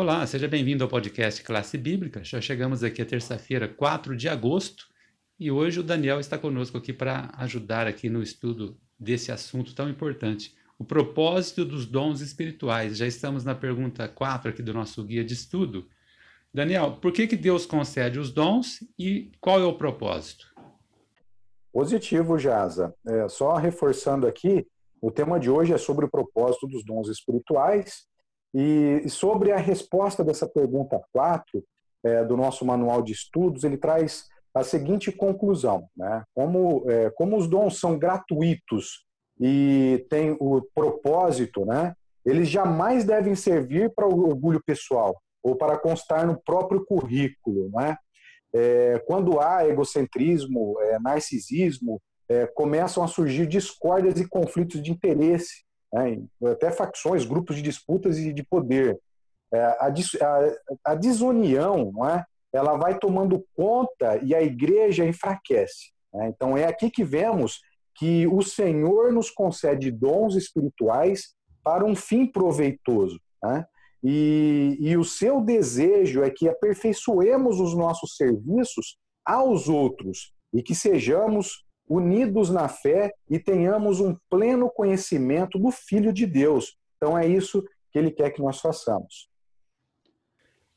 Olá, seja bem-vindo ao podcast Classe Bíblica. Já chegamos aqui a terça-feira, 4 de agosto, e hoje o Daniel está conosco aqui para ajudar aqui no estudo desse assunto tão importante, o propósito dos dons espirituais. Já estamos na pergunta 4 aqui do nosso guia de estudo. Daniel, por que, que Deus concede os dons e qual é o propósito? Positivo, Jaza. É, só reforçando aqui, o tema de hoje é sobre o propósito dos dons espirituais e sobre a resposta dessa pergunta 4 é, do nosso manual de estudos, ele traz a seguinte conclusão: né? como, é, como os dons são gratuitos e têm o propósito, né? eles jamais devem servir para o orgulho pessoal ou para constar no próprio currículo. Né? É, quando há egocentrismo, é, narcisismo, é, começam a surgir discórdias e conflitos de interesse, né? até facções, grupos de disputas e de poder. É, a, a, a, desunião, é? ela vai tomando conta e a igreja enfraquece. Né? Então é aqui que vemos que o Senhor nos concede dons espirituais para um fim proveitoso. Né? E, e o seu desejo é que aperfeiçoemos os nossos serviços aos outros e que sejamos unidos na fé e tenhamos um pleno conhecimento do Filho de Deus. Então é isso que ele quer que nós façamos.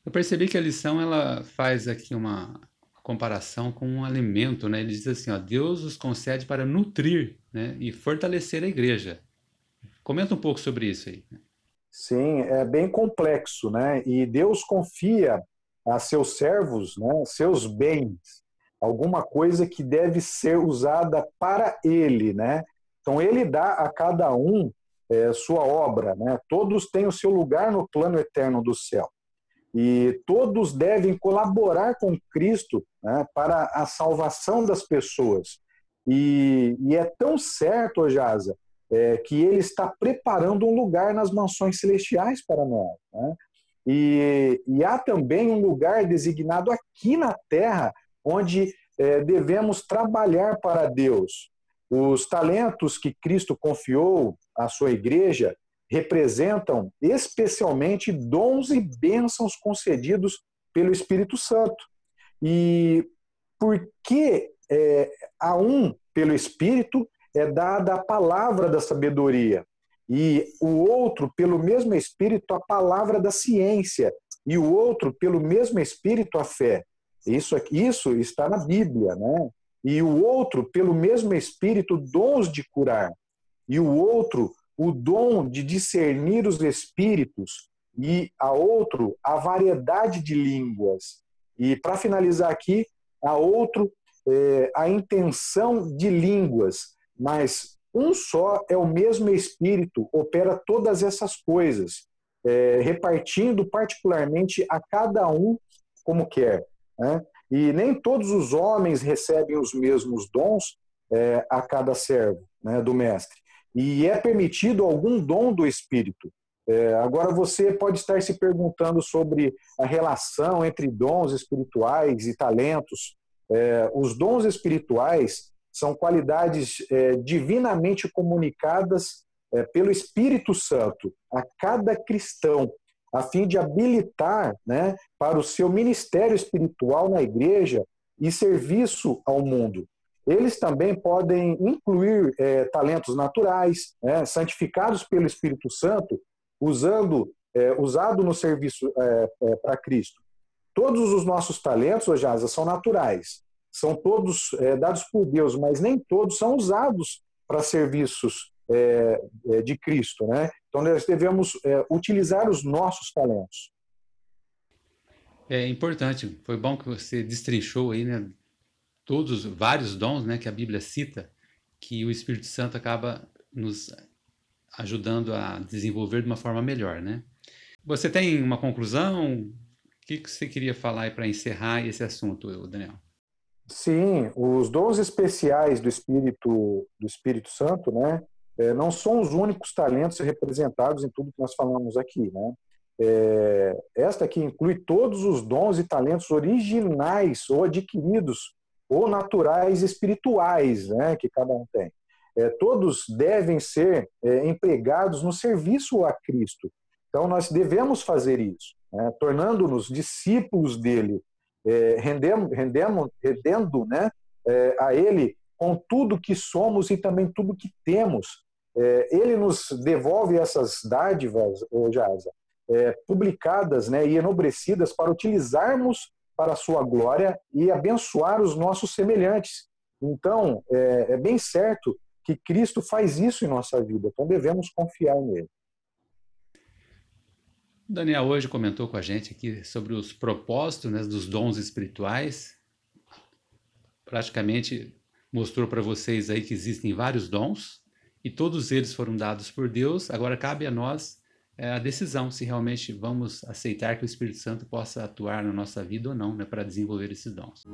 Eu percebi que a lição ela faz aqui uma comparação com um alimento, né? Ele diz assim, ó, Deus os concede para nutrir, né, e fortalecer a igreja. Comenta um pouco sobre isso aí. Sim, é bem complexo, né? E Deus confia a seus servos, né, seus bens, alguma coisa que deve ser usada para Ele, né? Então Ele dá a cada um é, sua obra, né? Todos têm o seu lugar no plano eterno do céu e todos devem colaborar com Cristo né, para a salvação das pessoas. E, e é tão certo, Jaza, é, que ele está preparando um lugar nas mansões celestiais para nós. Né? E, e, há também um lugar designado aqui na terra, onde é, devemos trabalhar para Deus. Os talentos que Cristo confiou à sua igreja representam especialmente dons e bênçãos concedidos pelo Espírito Santo. E porque é, a um, pelo Espírito, é dada a palavra da sabedoria, e o outro, pelo mesmo Espírito, a palavra da ciência, e o outro, pelo mesmo Espírito, a fé. Isso, isso está na Bíblia, né? E o outro, pelo mesmo Espírito, dons de curar. E o outro, o dom de discernir os espíritos. E a outro, a variedade de línguas. E para finalizar aqui, a outro, é, a intenção de línguas mas um só é o mesmo Espírito, opera todas essas coisas, é, repartindo particularmente a cada um como quer. Né? E nem todos os homens recebem os mesmos dons é, a cada servo né, do Mestre. E é permitido algum dom do Espírito. É, agora você pode estar se perguntando sobre a relação entre dons espirituais e talentos. É, os dons espirituais são qualidades é, divinamente comunicadas é, pelo Espírito Santo a cada cristão, a fim de habilitar né, para o seu ministério espiritual na igreja e serviço ao mundo. Eles também podem incluir é, talentos naturais, né, santificados pelo Espírito Santo, usando é, usado no serviço é, é, para Cristo. Todos os nossos talentos, Ojasa, são naturais são todos é, dados por Deus, mas nem todos são usados para serviços é, de Cristo, né? Então nós devemos é, utilizar os nossos talentos. É importante. Foi bom que você destrinchou aí, né? Todos, vários dons, né? Que a Bíblia cita, que o Espírito Santo acaba nos ajudando a desenvolver de uma forma melhor, né? Você tem uma conclusão? O que você queria falar para encerrar esse assunto, Daniel? Sim, os dons especiais do Espírito do Espírito Santo, né, é, não são os únicos talentos representados em tudo que nós falamos aqui, né? É, esta aqui inclui todos os dons e talentos originais ou adquiridos ou naturais espirituais, né, que cada um tem. É, todos devem ser é, empregados no serviço a Cristo. Então nós devemos fazer isso. né, tornando-nos discípulos dele, é, rendendo, rendendo, rendendo né, é, a ele com tudo que somos e também tudo que temos. É, ele nos devolve essas dádivas, Jaza, é, publicadas né, e enobrecidas para utilizarmos para a sua glória e abençoar os nossos semelhantes. Então, é, é bem certo que Cristo faz isso em nossa vida, então devemos confiar nele. Daniel hoje comentou com a gente aqui sobre os propósitos né, dos dons espirituais. Praticamente mostrou para vocês aí que existem vários dons e todos eles foram dados por Deus. Agora cabe a nós é, a decisão se realmente vamos aceitar que o Espírito Santo possa atuar na nossa vida ou não, né, para desenvolver esses dons.